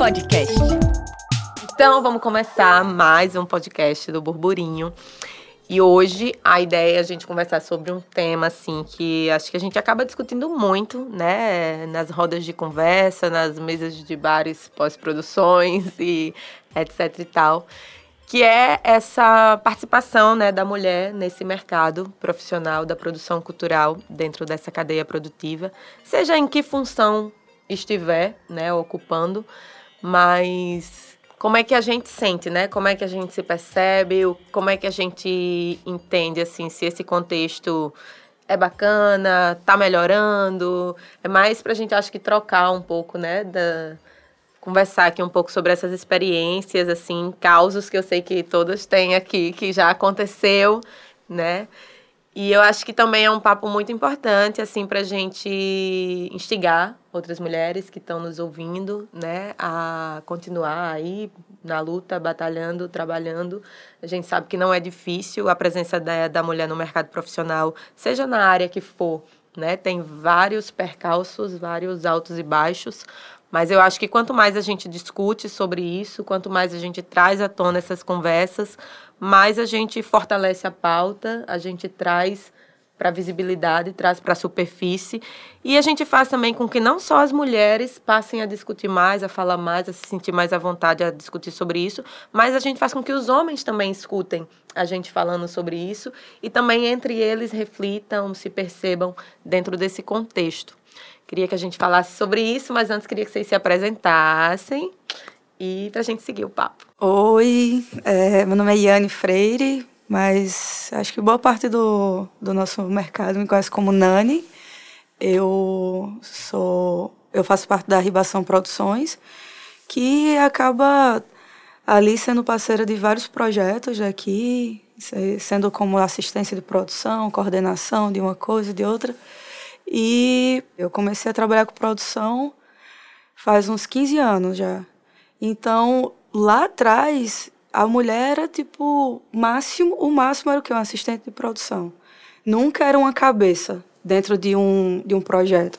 Podcast. Então, vamos começar mais um podcast do Burburinho. E hoje a ideia é a gente conversar sobre um tema assim que acho que a gente acaba discutindo muito, né, nas rodas de conversa, nas mesas de bares pós-produções e etc e tal, que é essa participação, né, da mulher nesse mercado profissional da produção cultural dentro dessa cadeia produtiva, seja em que função estiver, né, ocupando, mas como é que a gente sente, né? Como é que a gente se percebe, como é que a gente entende, assim, se esse contexto é bacana, tá melhorando. É mais pra gente, acho que, trocar um pouco, né? Da, conversar aqui um pouco sobre essas experiências, assim, causos que eu sei que todos têm aqui, que já aconteceu, né? E eu acho que também é um papo muito importante, assim, para gente instigar outras mulheres que estão nos ouvindo, né, a continuar aí na luta, batalhando, trabalhando. A gente sabe que não é difícil a presença da, da mulher no mercado profissional, seja na área que for, né, tem vários percalços, vários altos e baixos, mas eu acho que quanto mais a gente discute sobre isso, quanto mais a gente traz à tona essas conversas, mais a gente fortalece a pauta, a gente traz para a visibilidade, traz para a superfície e a gente faz também com que não só as mulheres passem a discutir mais, a falar mais, a se sentir mais à vontade a discutir sobre isso, mas a gente faz com que os homens também escutem a gente falando sobre isso e também entre eles reflitam, se percebam dentro desse contexto. Queria que a gente falasse sobre isso, mas antes queria que vocês se apresentassem e para a gente seguir o papo. Oi, é, meu nome é Yane Freire, mas acho que boa parte do, do nosso mercado me conhece como Nani. Eu sou, eu faço parte da Ribação Produções, que acaba ali sendo parceira de vários projetos aqui, sendo como assistência de produção, coordenação de uma coisa, de outra. E eu comecei a trabalhar com produção faz uns 15 anos já. Então, lá atrás, a mulher era tipo, máximo, o máximo era o que? Um assistente de produção. Nunca era uma cabeça dentro de um, de um projeto.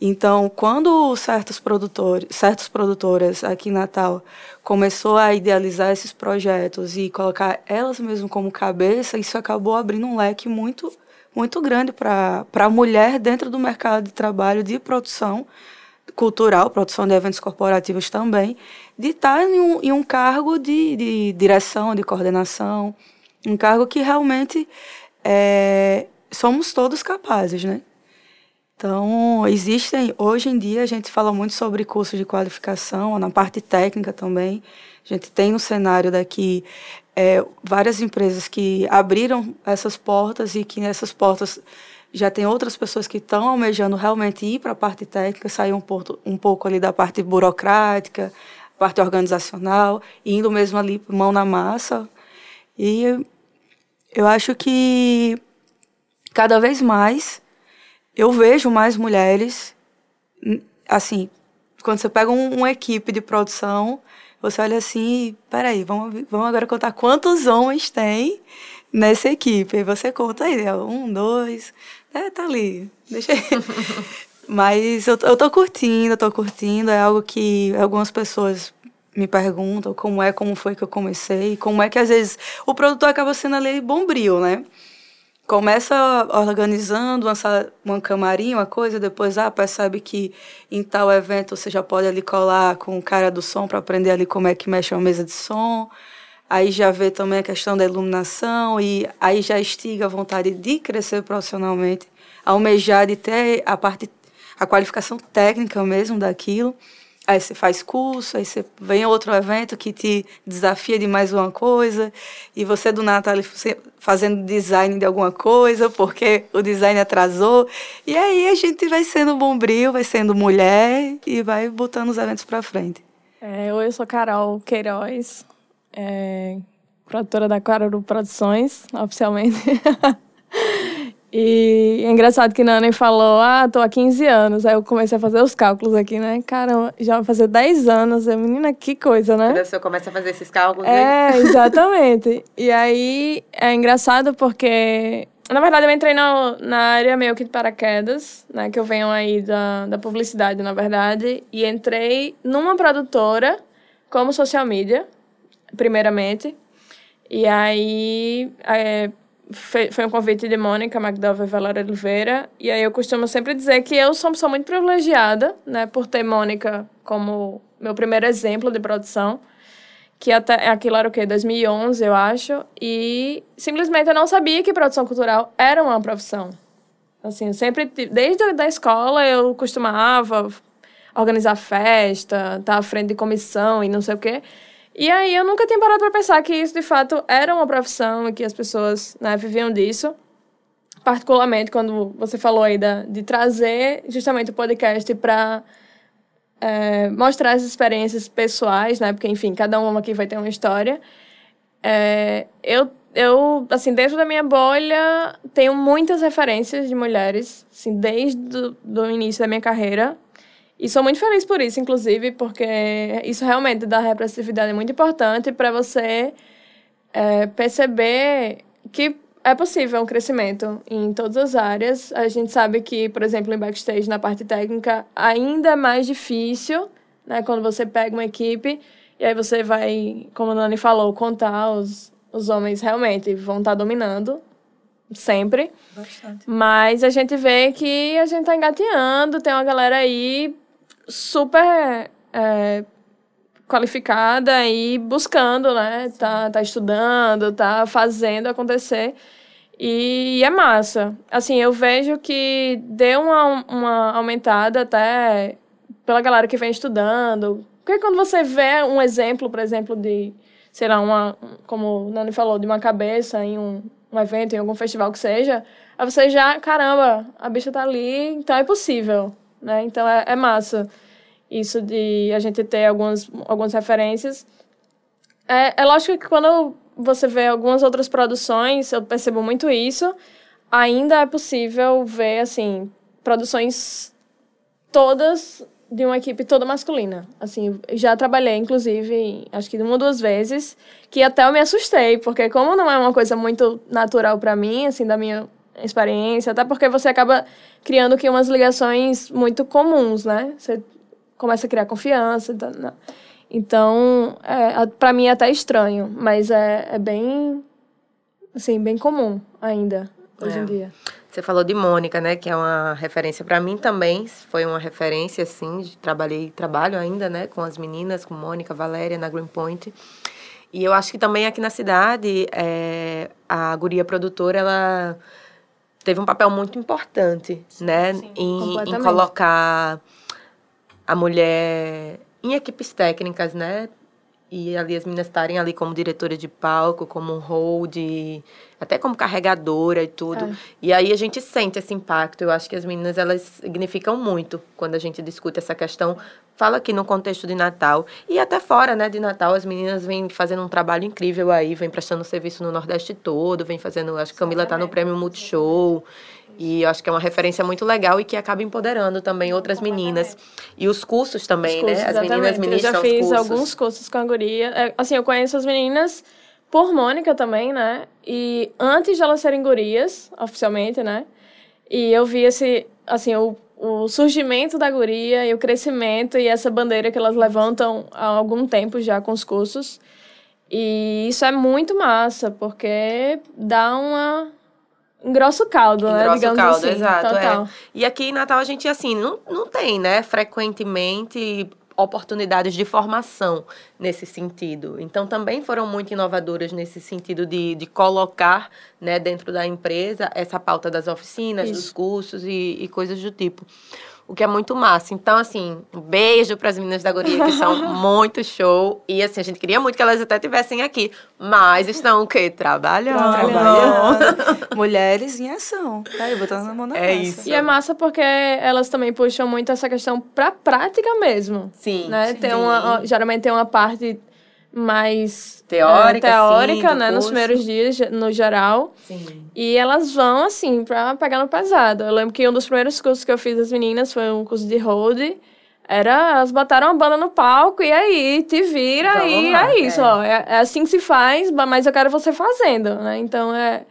Então, quando certos produtores, certas produtoras aqui em Natal começou a idealizar esses projetos e colocar elas mesmas como cabeça, isso acabou abrindo um leque muito muito grande para a mulher dentro do mercado de trabalho de produção cultural, produção de eventos corporativos também, de estar em um, em um cargo de, de, direção, de coordenação, um cargo que realmente é, somos todos capazes, né? Então, existem, hoje em dia, a gente fala muito sobre cursos de qualificação, na parte técnica também. A gente tem no cenário daqui é, várias empresas que abriram essas portas e que nessas portas já tem outras pessoas que estão almejando realmente ir para a parte técnica, sair um pouco, um pouco ali da parte burocrática, parte organizacional, indo mesmo ali mão na massa. E eu acho que cada vez mais eu vejo mais mulheres, assim, quando você pega um, uma equipe de produção, você olha assim, peraí, vamos, vamos agora contar quantos homens tem nessa equipe. E você conta aí, um, dois, é, tá ali, deixa aí. Mas eu, eu tô curtindo, eu tô curtindo, é algo que algumas pessoas me perguntam como é, como foi que eu comecei, como é que às vezes o produtor acaba sendo ali bombril, né? começa organizando uma, uma camarim, uma coisa, depois ah, percebe que em tal evento você já pode ali colar com o cara do som para aprender ali como é que mexe uma mesa de som. Aí já vê também a questão da iluminação e aí já estiga a vontade de crescer profissionalmente, almejar de ter a parte a qualificação técnica mesmo daquilo. Aí você faz curso, aí você vem outro evento que te desafia de mais uma coisa, e você do nada tá ali fazendo design de alguma coisa, porque o design atrasou. E aí a gente vai sendo bombril, vai sendo mulher e vai botando os eventos para frente. É, oi, eu sou Carol Queiroz, é, produtora da Carol Produções, oficialmente. E é engraçado que Nani falou, ah, tô há 15 anos. Aí eu comecei a fazer os cálculos aqui, né? Caramba, já vai fazer 10 anos. É, menina, que coisa, né? Quando você começa a fazer esses cálculos É, aí. exatamente. e aí é engraçado porque na verdade, eu entrei na, na área meio que de paraquedas, né? Que eu venho aí da, da publicidade, na verdade. E entrei numa produtora como social media, primeiramente. E aí é, foi, um convite de Mônica McDowell Valéria Oliveira. E aí eu costumo sempre dizer que eu sou uma pessoa muito privilegiada, né? Por ter Mônica como meu primeiro exemplo de produção que até aquilo era o quê? 2011, eu acho. E simplesmente eu não sabia que produção cultural era uma profissão. Assim, sempre, desde a escola, eu costumava organizar festa, estar à frente de comissão e não sei o quê. E aí eu nunca tinha parado para pensar que isso de fato era uma profissão e que as pessoas né, viviam disso. Particularmente quando você falou aí da, de trazer justamente o podcast para é, mostrar as experiências pessoais, né? Porque, enfim, cada um aqui vai ter uma história. É, eu, eu, assim, dentro da minha bolha, tenho muitas referências de mulheres, assim, desde o início da minha carreira. E sou muito feliz por isso, inclusive, porque isso realmente dá representatividade muito importante para você é, perceber que é possível um crescimento em todas as áreas. A gente sabe que, por exemplo, em backstage, na parte técnica, ainda é mais difícil, né? Quando você pega uma equipe e aí você vai, como a Nani falou, contar os, os homens realmente vão estar tá dominando sempre. Bastante. Mas a gente vê que a gente tá engateando, tem uma galera aí super é, qualificada e buscando, né? Tá, tá estudando, tá fazendo acontecer. E é massa. Assim, eu vejo que deu uma, uma aumentada até pela galera que vem estudando. Porque quando você vê um exemplo, por exemplo, de, sei lá, uma, como o Nani falou, de uma cabeça em um, um evento, em algum festival que seja, aí você já, caramba, a bicha tá ali, então é possível, né? Então é, é massa isso de a gente ter algumas, algumas referências. É, é lógico que quando você vê algumas outras produções, eu percebo muito isso, ainda é possível ver, assim, produções todas de uma equipe toda masculina. Assim, já trabalhei, inclusive, acho que uma ou duas vezes, que até eu me assustei, porque como não é uma coisa muito natural para mim, assim, da minha experiência, até porque você acaba criando aqui umas ligações muito comuns, né? Você começa a criar confiança. Tá, né? Então, é, para mim é até estranho, mas é, é bem, assim, bem comum ainda, hoje é. em dia. Você falou de Mônica, né, que é uma referência para mim também, foi uma referência, assim, trabalhei, trabalho ainda, né, com as meninas, com Mônica, Valéria, na Greenpoint. E eu acho que também aqui na cidade, é, a guria produtora, ela teve um papel muito importante, sim, né, sim, em, em colocar a mulher em equipes técnicas, né? E ali as meninas estarem ali como diretora de palco, como hold, até como carregadora e tudo. É. E aí a gente sente esse impacto. Eu acho que as meninas elas significam muito quando a gente discute essa questão. Fala aqui no contexto de Natal e até fora, né, de Natal, as meninas vêm fazendo um trabalho incrível aí, vêm prestando serviço no Nordeste todo, vêm fazendo, acho que Camila está no Prêmio Multishow. E eu acho que é uma referência muito legal e que acaba empoderando também outras meninas. E os cursos também, os cursos, né? As meninas ministram Eu já fiz cursos. alguns cursos com a guria. É, assim, eu conheço as meninas por Mônica também, né? E antes de elas serem gurias, oficialmente, né? E eu vi esse, assim, o, o surgimento da guria e o crescimento e essa bandeira que elas levantam há algum tempo já com os cursos. E isso é muito massa, porque dá uma engrossa o caldo, né? Engrossa Digamos o caldo, assim, exato. É. E aqui em Natal a gente, assim, não, não tem, né? Frequentemente oportunidades de formação nesse sentido. Então, também foram muito inovadoras nesse sentido de, de colocar né, dentro da empresa essa pauta das oficinas, Isso. dos cursos e, e coisas do tipo o que é muito massa. Então, assim, um beijo para as meninas da Goria, que são muito show. E, assim, a gente queria muito que elas até estivessem aqui, mas estão o quê? Trabalhando. Trabalhando. Mulheres em ação. Tá aí, botando na mão na É isso. E é massa porque elas também puxam muito essa questão pra prática mesmo. Sim. Né? Sim. Tem uma, geralmente tem uma parte mais teórica, é, teórica sim, né, nos primeiros dias, no geral. Sim. E elas vão, assim, pra pegar no pesado. Eu lembro que um dos primeiros cursos que eu fiz das meninas foi um curso de hold. Era, elas botaram a banda no palco e aí, te vira Vamos e lá, é isso, é. ó. É, é, assim que se faz, mas eu quero você fazendo, né? Então, é,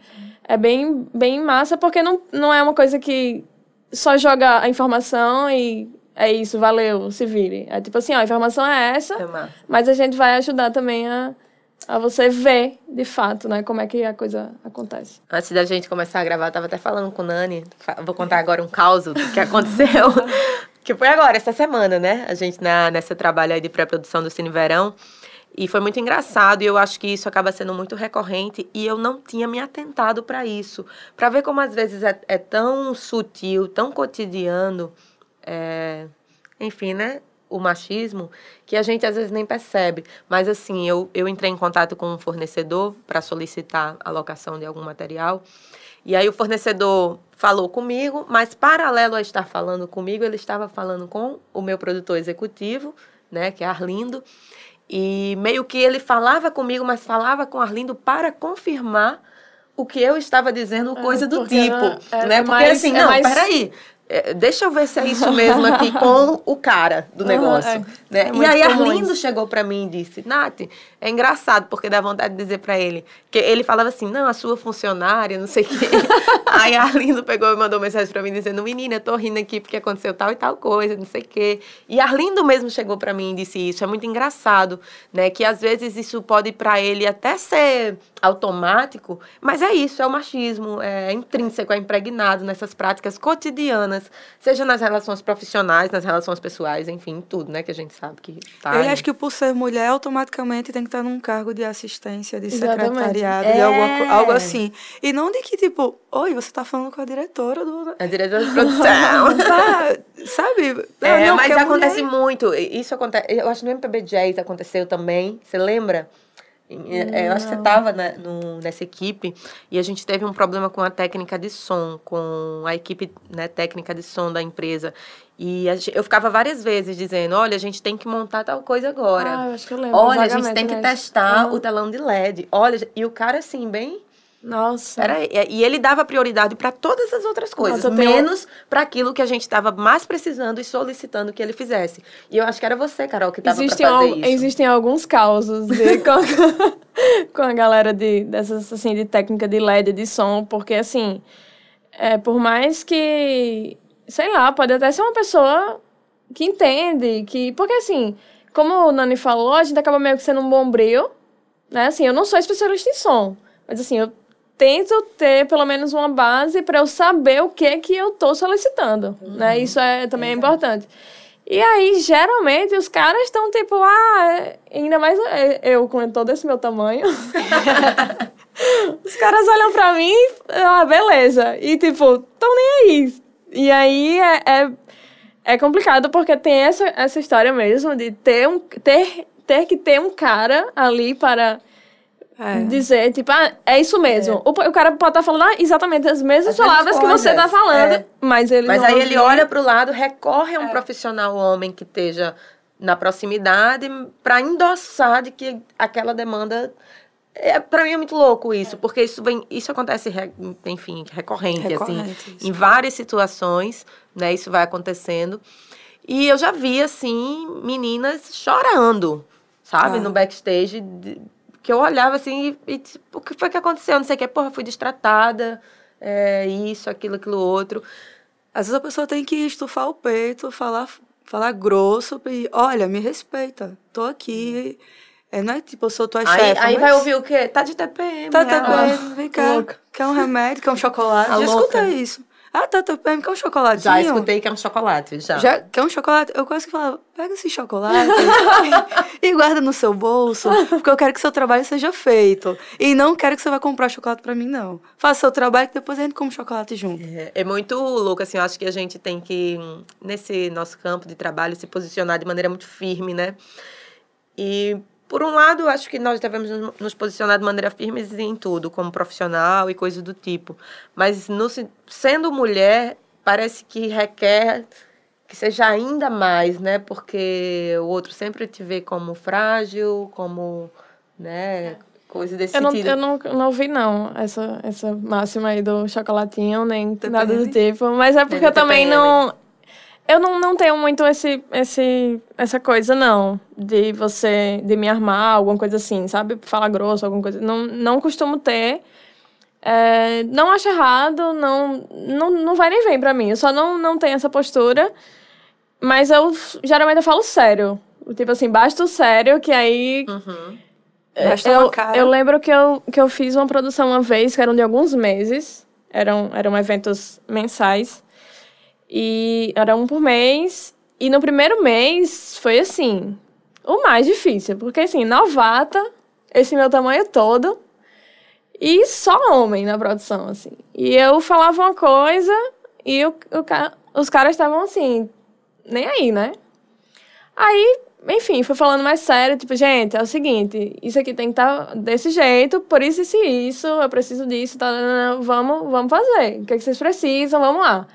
é bem, bem massa, porque não, não é uma coisa que só joga a informação e é isso, valeu, se vire. É tipo assim, ó, a informação é essa, É mas a gente vai ajudar também a, a você ver, de fato, né, como é que a coisa acontece. Antes da gente começar a gravar, eu tava até falando com o Nani, vou contar agora um caos do que aconteceu, que foi agora, essa semana, né? A gente na, nessa trabalho aí de pré-produção do Cine Verão, e foi muito engraçado, e eu acho que isso acaba sendo muito recorrente, e eu não tinha me atentado para isso. Para ver como às vezes é, é, tão sutil, tão cotidiano, é, enfim, né? O machismo, que a gente às vezes nem percebe. Mas assim, eu, eu entrei em contato com um fornecedor para solicitar a locação de algum material. E aí o fornecedor falou comigo, mas paralelo a estar falando comigo, ele estava falando com o meu produtor executivo, né, que é Arlindo, e meio que ele falava comigo, mas falava com Arlindo para confirmar o que eu estava dizendo, coisa é, do tipo. É, né? É porque mais, assim, é não, mais... peraí. É, deixa eu ver se é isso mesmo aqui com o cara do negócio. É, né? É e aí Arlindo chegou para mim e disse, Nath, é engraçado, porque dá vontade de dizer para ele, que ele falava assim, não, a sua funcionária, não sei o quê. aí Arlindo pegou e mandou mensagem para mim dizendo, menina, eu tô rindo aqui porque aconteceu tal e tal coisa, não sei o quê. E Arlindo mesmo chegou para mim e disse isso, é muito engraçado, né, que às vezes isso pode para ele até ser automático, mas é isso, é o machismo, é intrínseco, é impregnado nessas práticas cotidianas, seja nas relações profissionais, nas relações pessoais, enfim, tudo, né, que a gente sabe que tá. Eu acho que por ser mulher, automaticamente tem que estar num cargo de assistência, de Exatamente. secretariado, é. de alguma, algo assim. E não de que, tipo, oi, você tá falando com a diretora do... A diretora de produção. tá, sabe? É, não, mas acontece mulher... muito. Isso acontece, eu acho que no MPB Jazz aconteceu também, você lembra? É, eu acho que você estava nessa equipe e a gente teve um problema com a técnica de som, com a equipe né, técnica de som da empresa. E a, eu ficava várias vezes dizendo: olha, a gente tem que montar tal coisa agora. Ah, eu acho que eu lembro. Olha, a gente tem que testar o telão de LED. Olha, e o cara, assim, bem nossa. Era, e ele dava prioridade para todas as outras coisas, Nossa, menos tenho... para aquilo que a gente estava mais precisando e solicitando que ele fizesse. E eu acho que era você, Carol, que estava para fazer al isso. Existem alguns causos de, com, com, a galera de, dessas, assim, de técnica de LED, de som, porque, assim, é, por mais que, sei lá, pode até ser uma pessoa que entende, que... Porque, assim, como o Nani falou, a gente acaba meio que sendo um bombril, né? Assim, eu não sou especialista em som, mas, assim, eu tento ter pelo menos uma base para eu saber o que é que eu estou solicitando, uhum. né? Isso é também é, é importante. E aí, geralmente, os caras estão tipo, ah, ainda mais eu com todo esse meu tamanho. os caras olham pra mim, ah, beleza. E tipo, tão nem aí. E aí é, é, é, complicado porque tem essa, essa história mesmo de ter, um, ter, ter que ter um cara ali para é. Dizer, tipo, ah, é isso mesmo. É. O, o, cara pode estar tá falando ah, exatamente as mesmas as palavras que você está falando, é. mas ele Mas aí ele olha para o lado, recorre a um é. profissional homem que esteja na proximidade para endossar de que aquela demanda é, para mim é muito louco isso, porque isso vem, isso acontece, enfim, recorrente, assim, recorrente assim, isso. em várias situações, né? Isso vai acontecendo. E eu já vi assim meninas chorando, sabe, ah. no backstage de, que eu olhava assim e, e tipo, o que foi que aconteceu? Não sei o que, porra, fui destratada, é, isso, aquilo, aquilo outro. Às vezes a pessoa tem que estufar o peito, falar, falar grosso e, olha, me respeita, tô aqui. É, não é tipo, eu sou tua aí, chefe. Aí mas... vai ouvir o quê? Tá de TPM. Tá de TPM, vem cá. Louca. Quer um remédio, quer um chocolate? A Já escutei isso. Ah, tá, tá, quer um chocolatinho? Já escutei que é um chocolate, já. já quer um chocolate? Eu quase que falava, pega esse chocolate e guarda no seu bolso, porque eu quero que seu trabalho seja feito. E não quero que você vá comprar chocolate para mim, não. Faça seu trabalho que depois a gente come chocolate junto. É, é muito louco, assim, eu acho que a gente tem que, nesse nosso campo de trabalho, se posicionar de maneira muito firme, né? E por um lado, acho que nós devemos nos posicionar de maneira firme em tudo, como profissional e coisas do tipo. Mas no, sendo mulher, parece que requer que seja ainda mais, né? Porque o outro sempre te vê como frágil, como, né? Coisa desse eu não, sentido. Eu não, não ouvi, não, essa, essa máxima aí do chocolatinho, nem nada do tipo. Mas é porque eu também não eu não, não tenho muito esse, esse, essa coisa, não. De você, de me armar, alguma coisa assim, sabe? Falar grosso, alguma coisa. Não, não costumo ter. É, não acho errado, não, não, não vai nem vem pra mim. Eu só não, não tenho essa postura. Mas eu geralmente eu falo sério. Tipo assim, basta o sério, que aí. Uhum. Basta eu, eu lembro que eu, que eu fiz uma produção uma vez, que eram de alguns meses. Eram, eram eventos mensais. E era um por mês. E no primeiro mês foi assim, o mais difícil. Porque assim, novata, esse meu tamanho todo. E só homem na produção, assim. E eu falava uma coisa e o, o, os caras estavam assim, nem aí, né? Aí, enfim, fui falando mais sério, tipo, gente, é o seguinte, isso aqui tem que estar desse jeito, por isso, isso isso, eu preciso disso, tá, tá, tá, vamos, vamos fazer. O que, é que vocês precisam, vamos lá.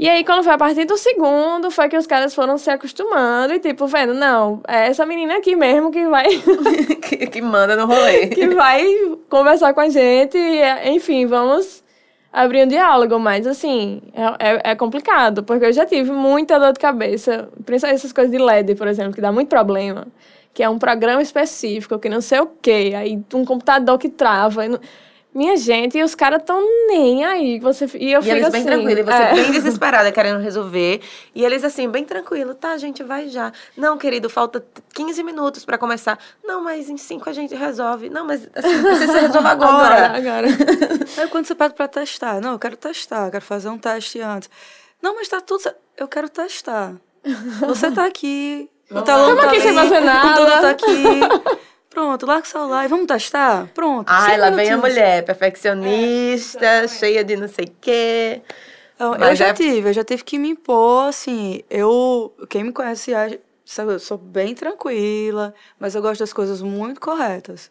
E aí, quando foi a partir do segundo, foi que os caras foram se acostumando e, tipo, vendo, não, é essa menina aqui mesmo que vai, que, que manda no rolê. que vai conversar com a gente, e, enfim, vamos abrir um diálogo, mas assim, é, é, é complicado, porque eu já tive muita dor de cabeça, principalmente essas coisas de LED, por exemplo, que dá muito problema, que é um programa específico, que não sei o quê, aí um computador que trava. não- Minha gente, e os caras tão nem aí. Você, e eu E fico eles assim, bem tranquilos, e você é. bem desesperada querendo resolver. E eles assim, bem tranquilo, tá, gente, vai já. Não, querido, falta 15 minutos pra começar. Não, mas em 5 a gente resolve. Não, mas assim, precisa você resolva agora. agora. Aí quando você pede pra testar, não, eu quero testar, eu quero fazer um teste antes. Não, mas tá tudo certo. Eu quero testar. Você tá aqui, o talão tá aqui sem o computador tá aqui. Pronto, larga o celular e vamos testar? Pronto. Ai, cinco lá vem a mulher, perfeccionista, cheia de não sei o quê. Então, eu já é- tive, eu já tive que me impor, assim, eu, quem me conhece, sabe, eu sou bem tranquila, mas eu gosto das coisas muito corretas.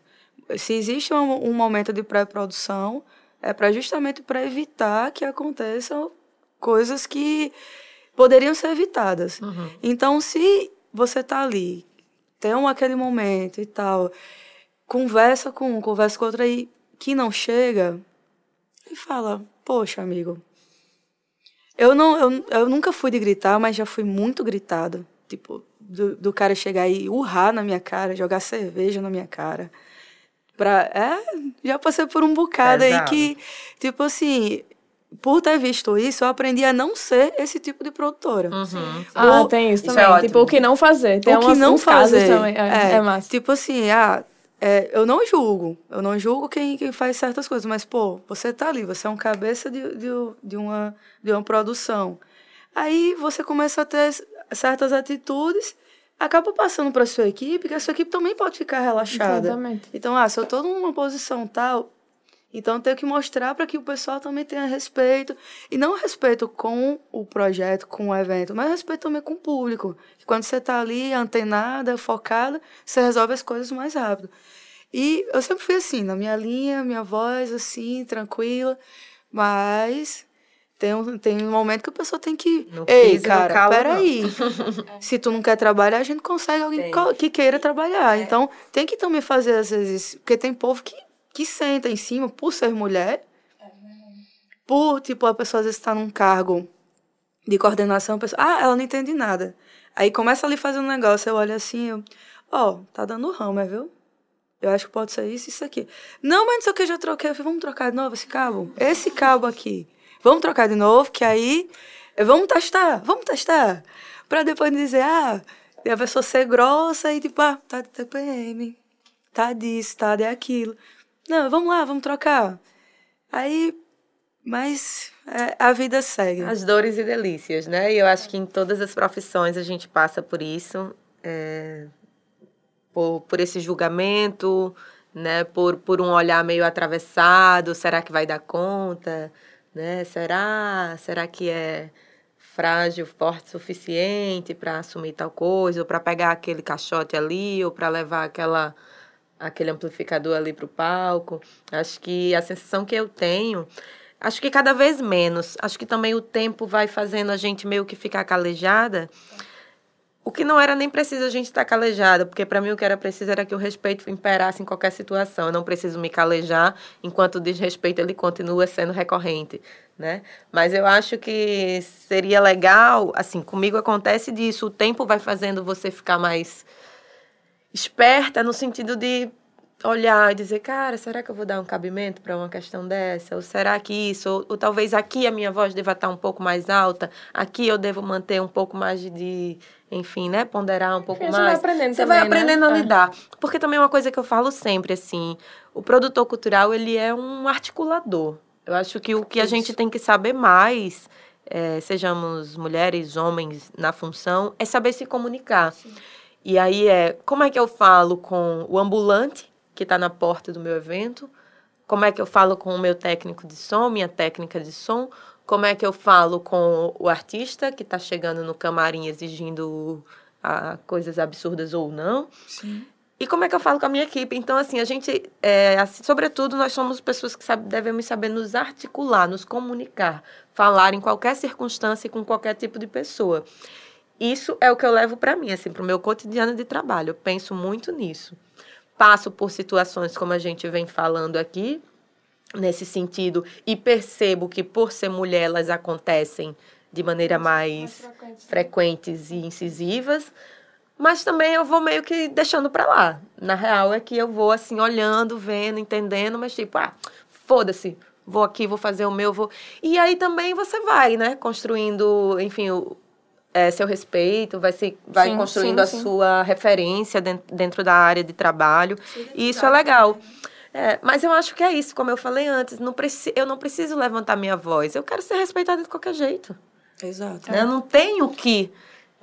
Se existe um, um momento de pré-produção, é para justamente para evitar que aconteçam coisas que poderiam ser evitadas. Uhum. Então, se você tá ali, tem um, aquele momento e tal, conversa com um, conversa com outro aí que não chega e fala, poxa, amigo, eu não, eu, eu nunca fui de gritar, mas já fui muito gritado. Tipo, do, do cara chegar e urrar na minha cara, jogar cerveja na minha cara. Pra, é, já passei por um bocado aí que, tipo assim, por ter visto isso, eu aprendi a não ser esse tipo de produtora. Uhum. Ah, O- tem isso, isso também. é ótimo. tipo, o que não fazer. Tem o que umas- não fazer. também. É, é massa. Tipo assim, ah, é, eu não julgo. Eu não julgo quem, quem faz certas coisas, mas, pô, você tá ali, você é um cabeça de, de, de, uma, de uma produção. Aí você começa a ter certas atitudes, acaba passando para sua equipe, que a sua equipe também pode ficar relaxada. Exatamente. Então, ah, se eu tô numa posição tal, então tenho que mostrar para que o pessoal também tenha respeito. E não respeito com o projeto, com o evento, mas respeito também com o público. Que quando você tá ali, antenada, focada, você resolve as coisas mais rápido. E eu sempre fui assim, na minha linha, minha voz, assim, tranquila. Mas tem um, tem um momento que a pessoa tem que. No Ei, piso cara, calo, não." peraí. Se tu não quer trabalhar, a gente consegue alguém Tem. que queira trabalhar. Então, tem que também fazer, às vezes. Porque tem povo que, que senta em cima por ser mulher. Por, tipo, a pessoa às vezes está num cargo de coordenação, a pessoa, ah, ela não entende nada. Aí começa ali fazendo um negócio, eu olho assim, ó, tá dando rama, viu? Eu acho que pode ser isso, isso aqui. Não, mas não sei o que, eu já troquei. Eu falei, vamos trocar de novo esse cabo? Esse cabo aqui. Vamos trocar de novo, que aí. Vamos testar, vamos testar. Pra depois dizer, ah, e a pessoa ser grossa e tipo, ah, tá de TPM. Tá disso, tá de aquilo. Não, vamos lá, vamos trocar. Aí. Mas é, a vida segue. As dores e delícias, né? E eu acho que em todas as profissões a gente passa por isso, é, por, por esse julgamento, né? Por, por um olhar meio atravessado, será que vai dar conta? Né? Será? Será que é frágil, forte o suficiente para assumir tal coisa, ou para pegar aquele caixote ali, ou para levar aquela aquele amplificador ali para o palco? Acho que a sensação que eu tenho Acho que cada vez menos. Acho que também o tempo vai fazendo a gente meio que ficar calejada. O que não era nem preciso a gente estar calejada, porque para mim o que era preciso era que o respeito imperasse em qualquer situação. Eu não preciso me calejar enquanto o desrespeito ele continua sendo recorrente, né? Mas eu acho que seria legal, assim, comigo acontece disso, o tempo vai fazendo você ficar mais esperta no sentido de olhar e dizer, cara, será que eu vou dar um cabimento para uma questão dessa? Ou será que isso? Ou, ou, talvez aqui a minha voz deva estar um pouco mais alta, aqui eu devo manter um pouco mais de, enfim, né, ponderar um pouco mais. Você vai aprendendo Você também, vai aprendendo né? a lidar. Porque também é uma coisa que eu falo sempre, assim, o produtor cultural, ele é um articulador. Eu acho que o que a gente tem que saber mais, é, sejamos mulheres, homens, na função, é saber se comunicar. Sim. E aí é, como é que eu falo com o ambulante, que está na porta do meu evento? Como é que eu falo com o meu técnico de som, minha técnica de som? Como é que eu falo com o artista que está chegando no camarim exigindo a, coisas absurdas ou não? Sim. E como é que eu falo com a minha equipe? Então, assim, a gente, é, assim, sobretudo, nós somos pessoas que sabe, devemos saber nos articular, nos comunicar, falar em qualquer circunstância e com qualquer tipo de pessoa. Isso é o que eu levo para mim, assim, para o meu cotidiano de trabalho. Eu penso muito nisso passo por situações como a gente vem falando aqui, nesse sentido, e percebo que por ser mulher elas acontecem de maneira mais, mais frequentes e incisivas, mas também eu vou meio que deixando para lá. Na real é que eu vou assim olhando, vendo, entendendo, mas tipo, ah, foda-se, vou aqui, vou fazer o meu, vou. E aí também você vai, né, construindo, enfim, o, é, seu respeito, vai, se, vai sim, construindo sim, a sim. sua referência dentro, dentro da área de trabalho. E isso é legal. É, mas eu acho que é isso, como eu falei antes, não preci eu não preciso levantar minha voz, eu quero ser respeitada de qualquer jeito. Exato. Eu não tenho que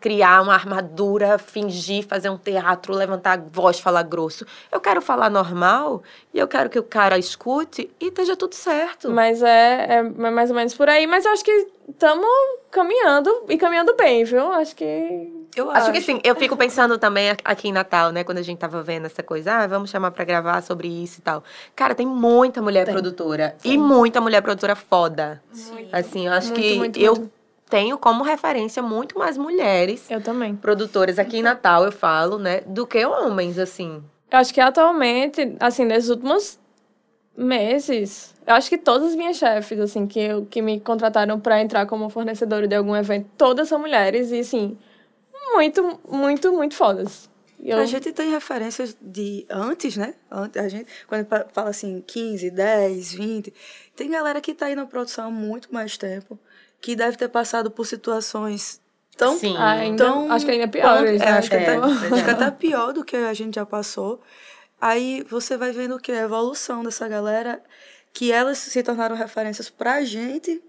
criar uma armadura, fingir, fazer um teatro, levantar a voz, falar grosso. Eu quero falar normal e eu quero que o cara escute e esteja tudo certo. Mas é, é mais ou menos por aí. Mas eu acho que estamos caminhando e caminhando bem, viu? Acho que. Eu acho, acho que sim. Eu fico pensando também aqui em Natal, né? Quando a gente tava vendo essa coisa, ah, vamos chamar para gravar sobre isso e tal. Cara, tem muita mulher tem. produtora. Tem. E muita mulher produtora foda. Sim. Assim, eu acho muito, que muito, eu. Muito tenho como referência muito mais mulheres. Eu também. Produtoras aqui em Natal, eu falo, né? Do que homens, assim. Eu acho que atualmente, assim, nesses últimos meses, eu acho que todas as minhas chefes, assim, que, eu, que me contrataram para entrar como fornecedora de algum evento, todas são mulheres e, assim, muito, muito, muito fodas. Eu... A gente tem referências de antes, né? Antes, a gente, quando fala assim, 15, 10, 20, tem galera que tá aí na produção há muito mais tempo que deve ter passado por situações tão. Sim. Ah, ainda, tão acho que ainda é pior. Né? É, acho, que é, até, acho que até pior do que a gente já passou. Aí você vai vendo que a evolução dessa galera, que elas se tornaram referências pra gente,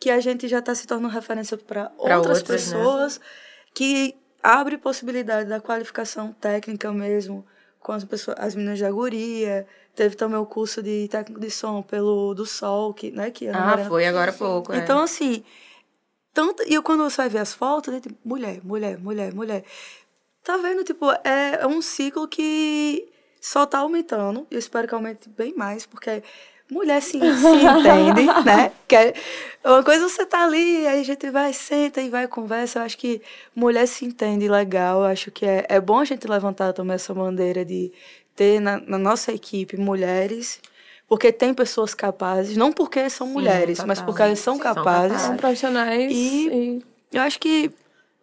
que a gente já está se tornando referência para outras, outras, né? pessoas, né? que abre possibilidade da qualificação técnica mesmo com as pessoas, as meninas de agoria. Teve também o curso de técnico de som pelo do Sol, que, né, que Ah, foi agora há pouco, é. Então, assim, tanto, e quando você vai ver as fotos, né, tipo, mulher, mulher, mulher, mulher. Tá vendo, tipo, é, é um ciclo que só tá aumentando. Eu espero que aumente bem mais, porque mulher se, se entende, né? Que é, uma coisa você tá ali, aí a gente vai, senta e vai conversa. Eu acho que mulher se entende legal. Eu acho que é, é bom a gente levantar também essa bandeira de ter na, na nossa equipe mulheres porque tem pessoas capazes, não porque são Sim, mulheres, total. mas porque elas são Sim, capazes. São profissionais. E, e, eu acho que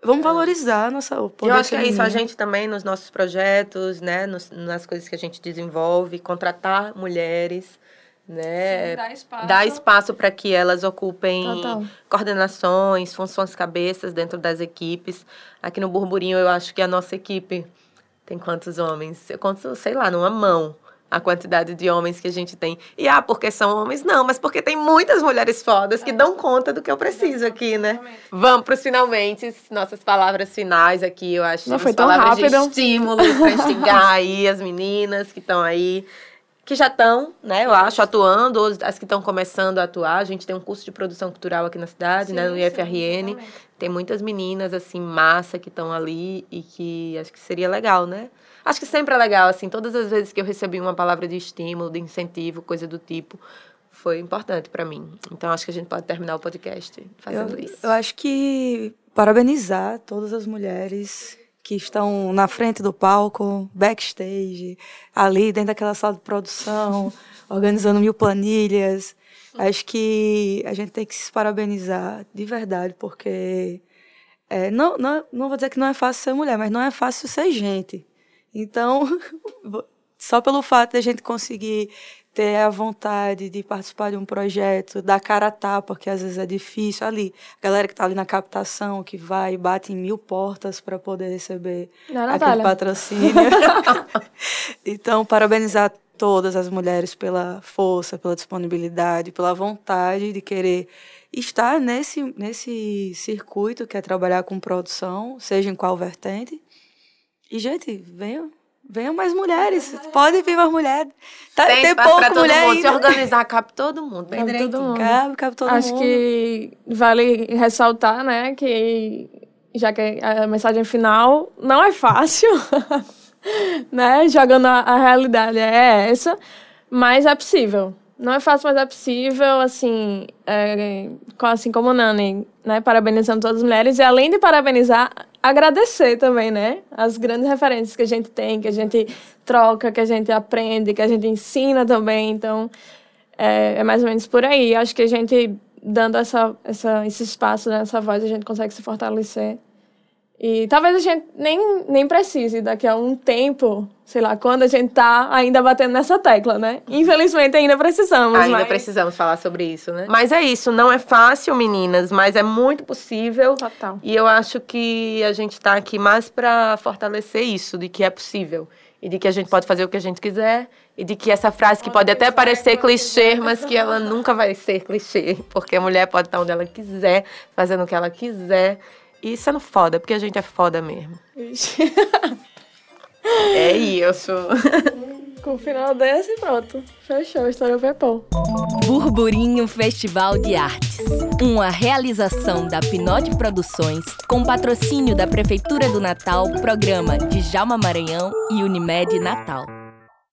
vamos valorizar nossa o Eu acho que é isso, a gente também nos nossos projetos, né, nos, nas coisas que a gente desenvolve, contratar mulheres né? Sim, dá espaço. Dá espaço para que elas ocupem Total. coordenações, funções cabeças dentro das equipes. Aqui no Burburinho, eu acho que a nossa equipe tem quantos homens? Eu conto, sei lá, numa mão a quantidade de homens que a gente tem. E ah, porque são homens? Não, mas porque tem muitas mulheres fodas que é. dão conta do que eu preciso aqui, né? Vamos para os finalmente, nossas palavras finais aqui, eu acho. Não foi tão palavras rápido. de estímulo para instigar aí as meninas que estão aí que já estão, né, eu acho, atuando, ou as que estão começando a atuar. A gente tem um curso de produção cultural aqui na cidade, sim, né, no IFRN. Sim, tem muitas meninas, assim, massa que estão ali e que acho que seria legal, né? Acho que sempre é legal, assim, todas as vezes que eu recebi uma palavra de estímulo, de incentivo, coisa do tipo, foi importante para mim. Então acho que a gente pode terminar o podcast fazendo eu, isso. Eu acho que parabenizar todas as mulheres que estão na frente do palco, backstage, ali dentro daquela sala de produção, organizando mil planilhas. Acho que a gente tem que se parabenizar de verdade, porque é, não, não, não vou dizer que não é fácil ser mulher, mas não é fácil ser gente. Então, só pelo fato de a gente conseguir ter a vontade de participar de um projeto, dar cara a tapa, porque às vezes é difícil ali. A galera que está ali na captação, que vai e bate em mil portas para poder receber Não, aquele Natália. patrocínio. então, parabenizar todas as mulheres pela força, pela disponibilidade, pela vontade de querer estar nesse, nesse circuito que é trabalhar com produção, seja em qual vertente. E, gente, venham, venham mais mulheres. Podem vir mais mulheres. Tá, Tem tem pouco pra todo mulher mundo. Se organizar, cabe todo mundo. Bem Cabe todo mundo. Cabe, cabe todo Acho mundo. que vale ressaltar, né, que já que a mensagem final não é fácil, né, jogando a, a realidade é essa, mas é possível. Não é fácil, mas é possível, assim, é, assim como Nani, né, parabenizando todas as mulheres e além de parabenizar, agradecer também, né, as grandes referências que a gente tem, que a gente troca, que a gente aprende, que a gente ensina também, então é, é mais ou menos por aí. Acho que a gente, dando essa, essa, esse espaço, né, essa voz, a gente consegue se fortalecer. E talvez a gente nem, nem precise daqui a um tempo, sei lá, quando a gente tá ainda batendo nessa tecla, né? Infelizmente ainda precisamos. Ainda mas... precisamos falar sobre isso, né? Mas é isso, não é fácil, meninas, mas é muito possível. Total. E eu acho que a gente tá aqui mais para fortalecer isso, de que é possível. E de que a gente pode fazer o que a gente quiser. E de que essa frase que pode até parecer clichê, mas que ela nunca vai ser clichê. Porque a mulher pode estar onde ela quiser, fazendo o que ela quiser. E sendo foda, porque a gente é foda mesmo. É isso. Com o final desse, pronto. Fechou, estourou o pepão. Burburinho Festival de Artes. Uma realização da Pinote Produções, com patrocínio da Prefeitura do Natal, programa de Jalma Maranhão e Unimed Natal.